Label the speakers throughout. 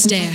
Speaker 1: stare.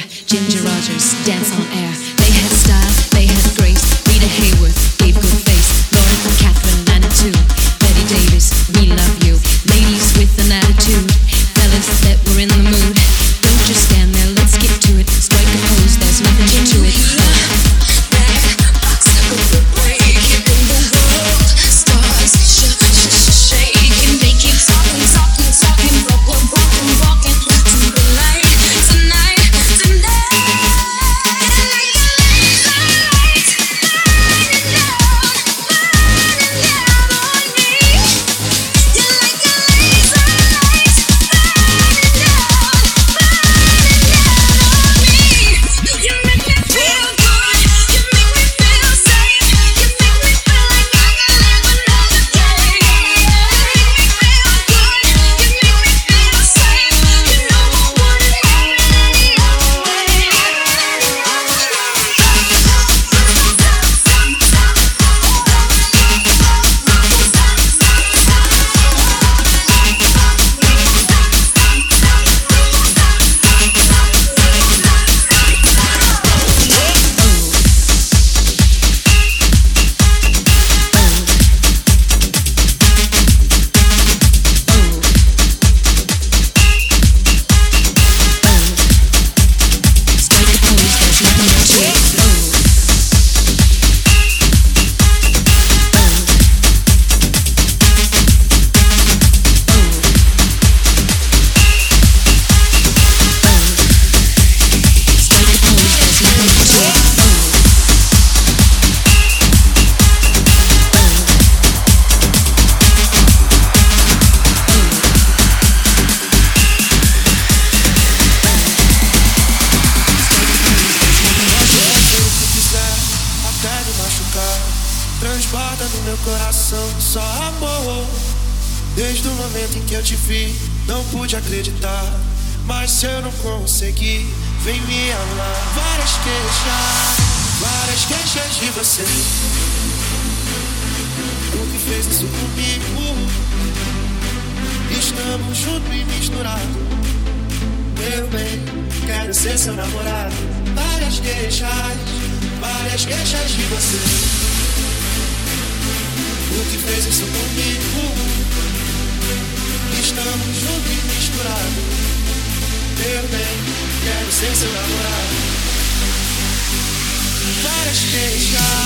Speaker 1: destination.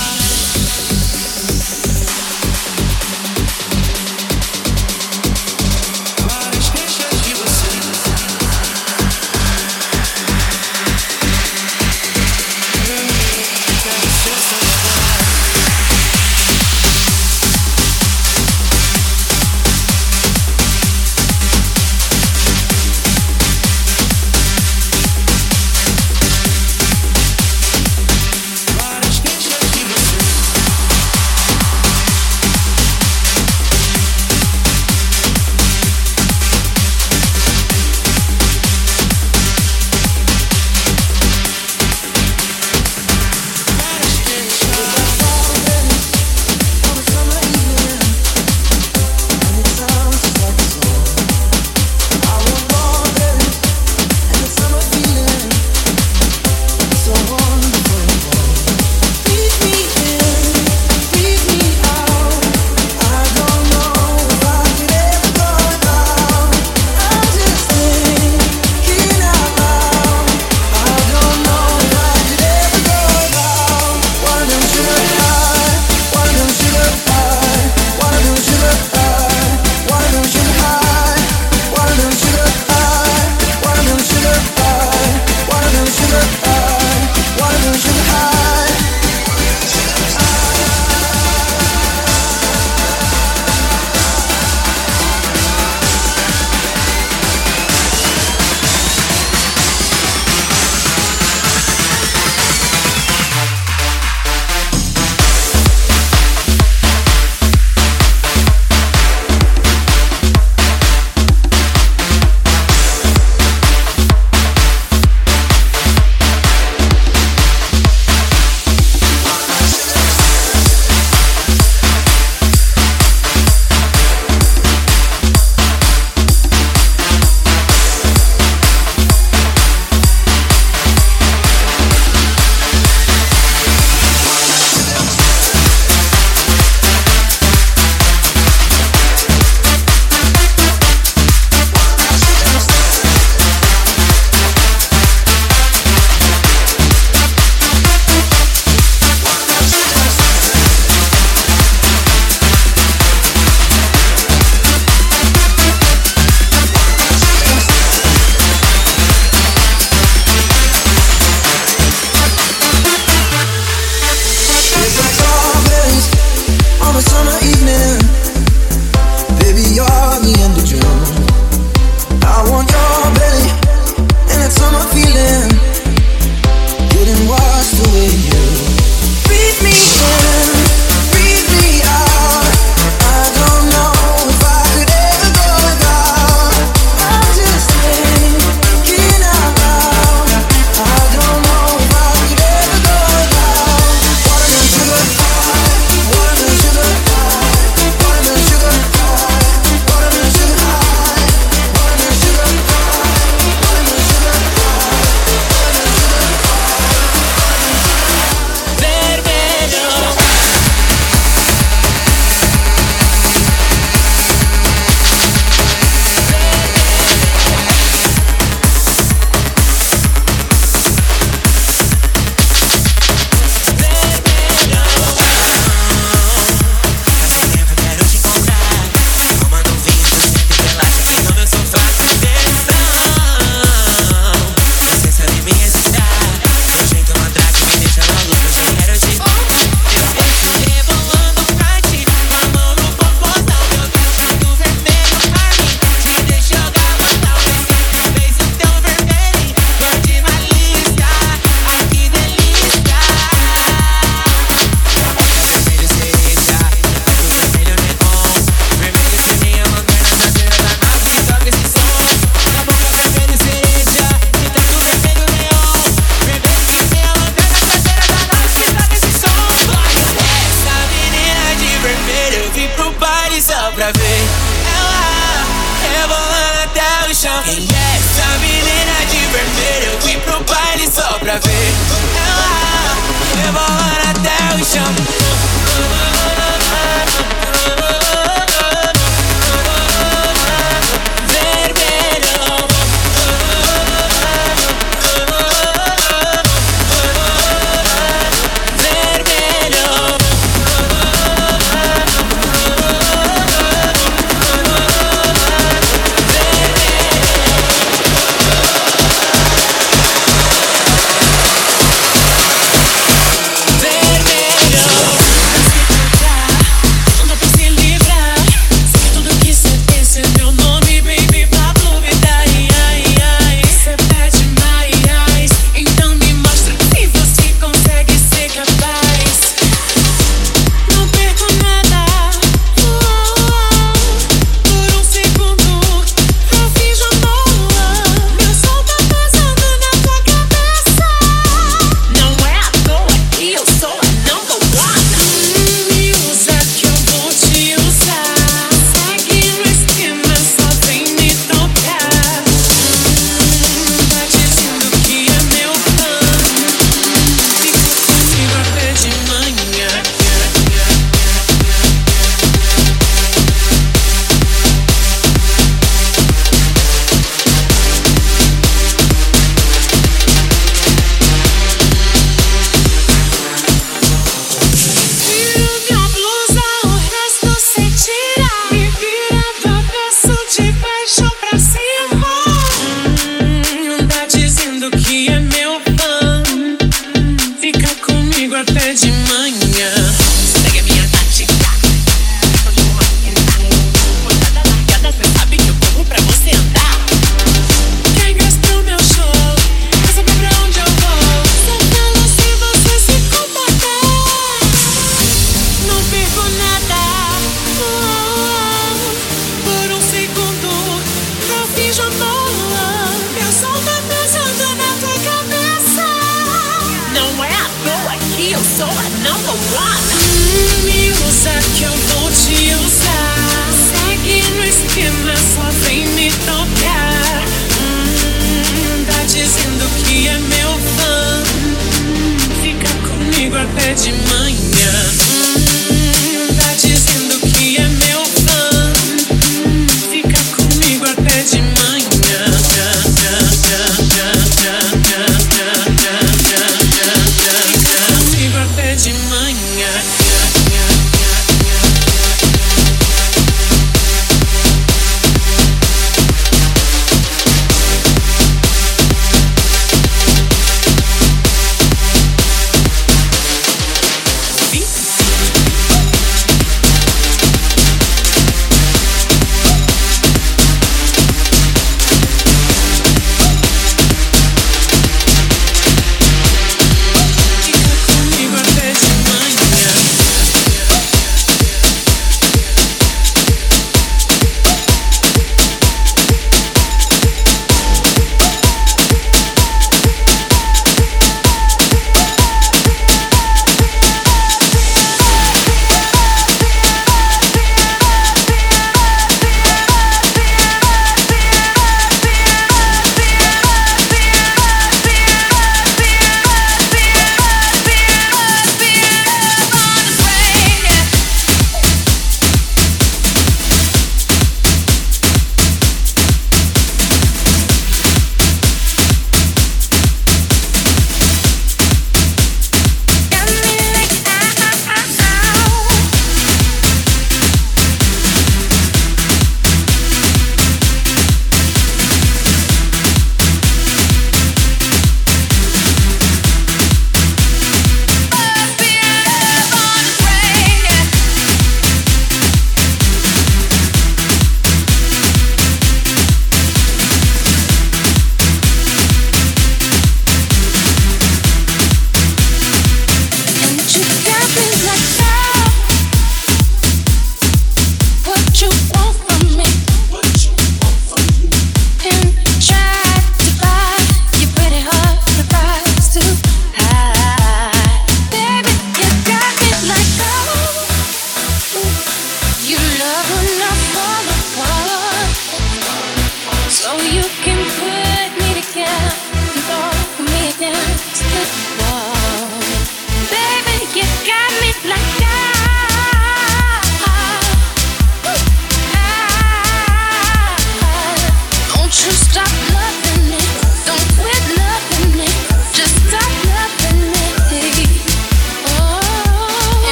Speaker 2: pra ver ela rebolando até o chão. E é essa menina de vermelho? Eu fui pro baile só
Speaker 3: pra ver ela rebolando até o chão.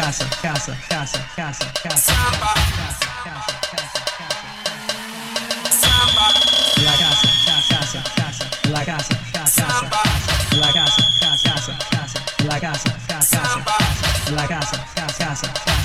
Speaker 4: Casa, casa, casa, casa, casa. Samba. Samba. La casa, casa, casa, la casa, casa, la casa, casa, casa, la casa, casa, la casa, casa, la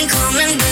Speaker 5: morning, come
Speaker 2: and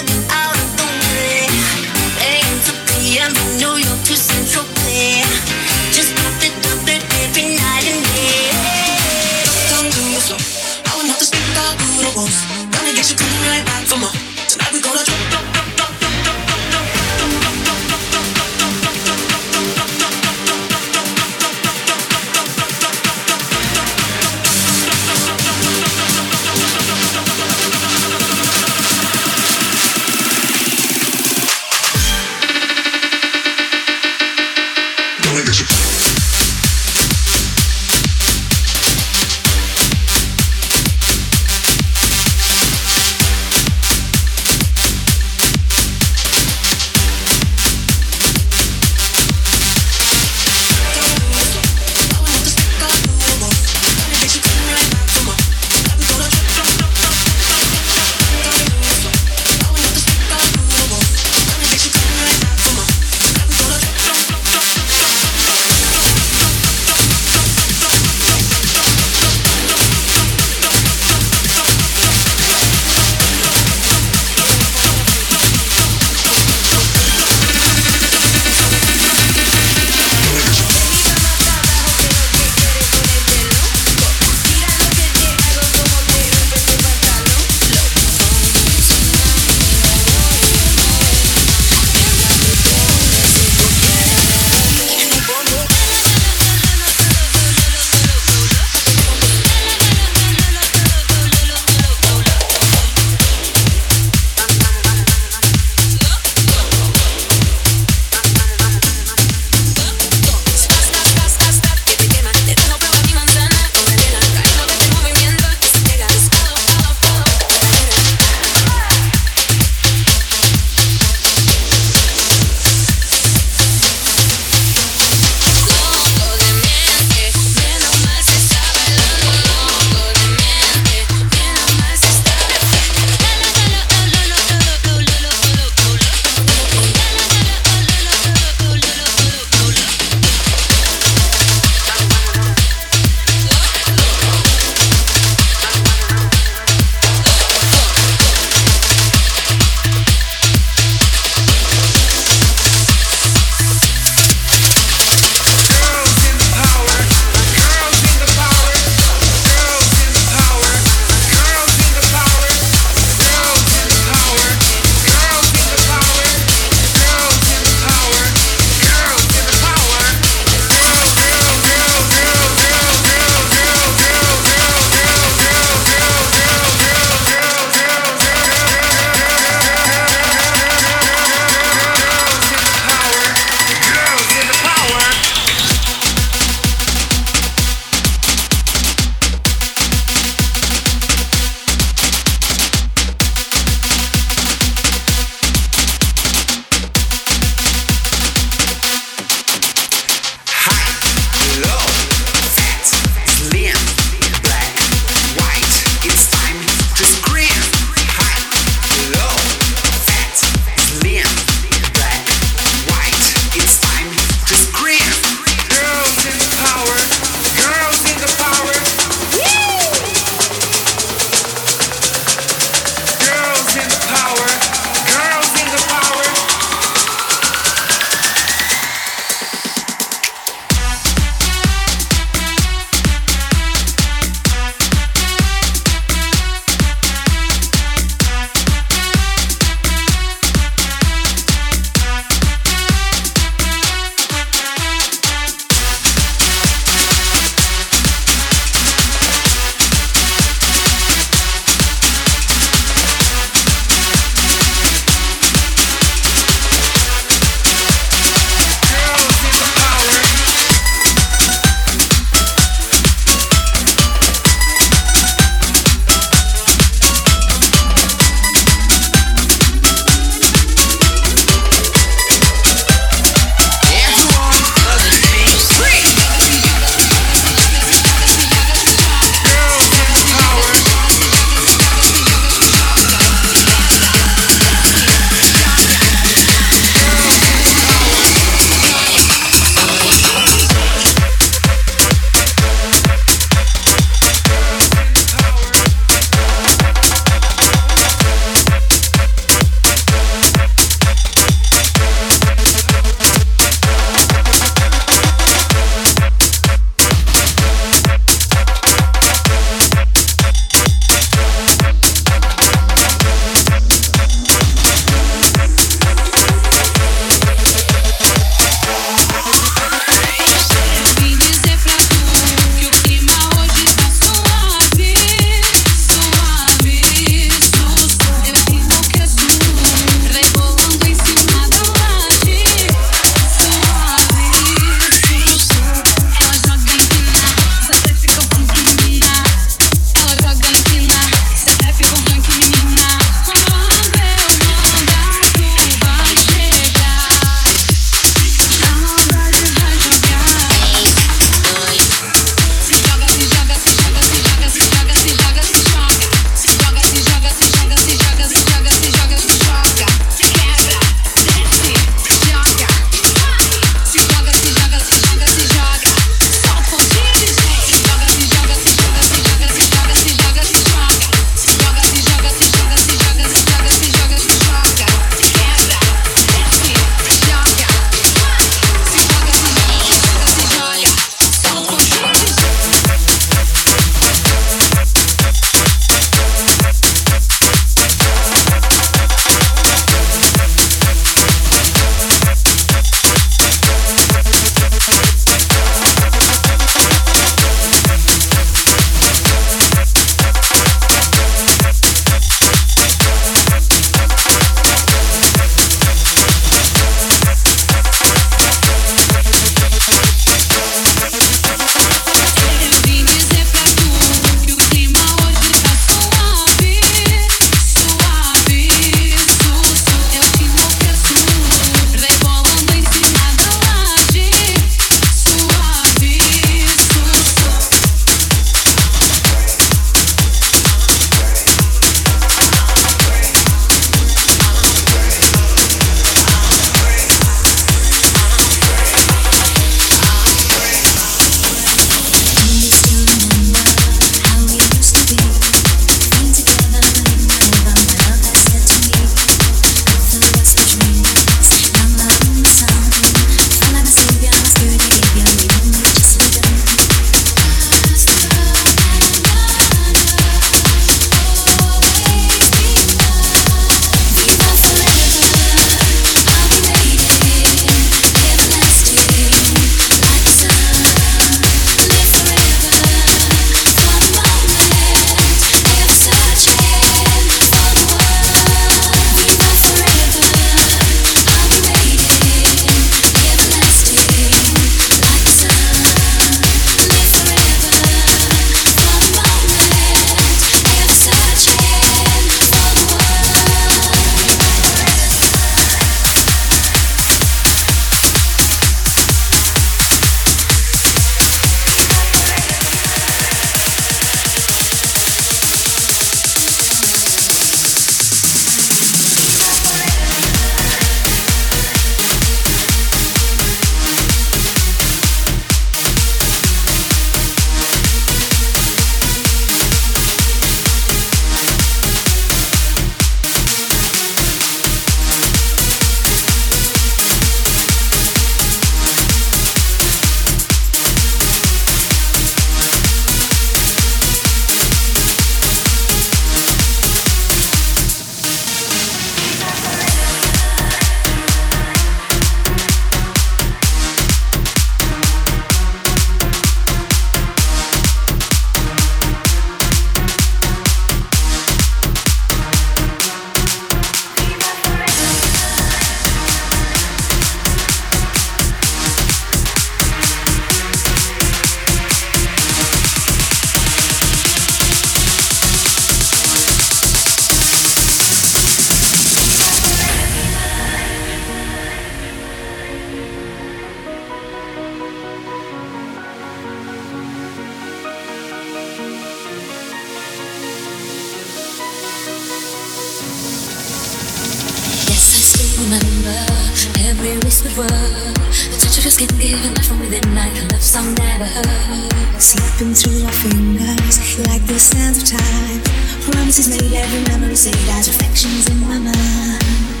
Speaker 6: of time. Promises made, every memory saved as reflections in my mind.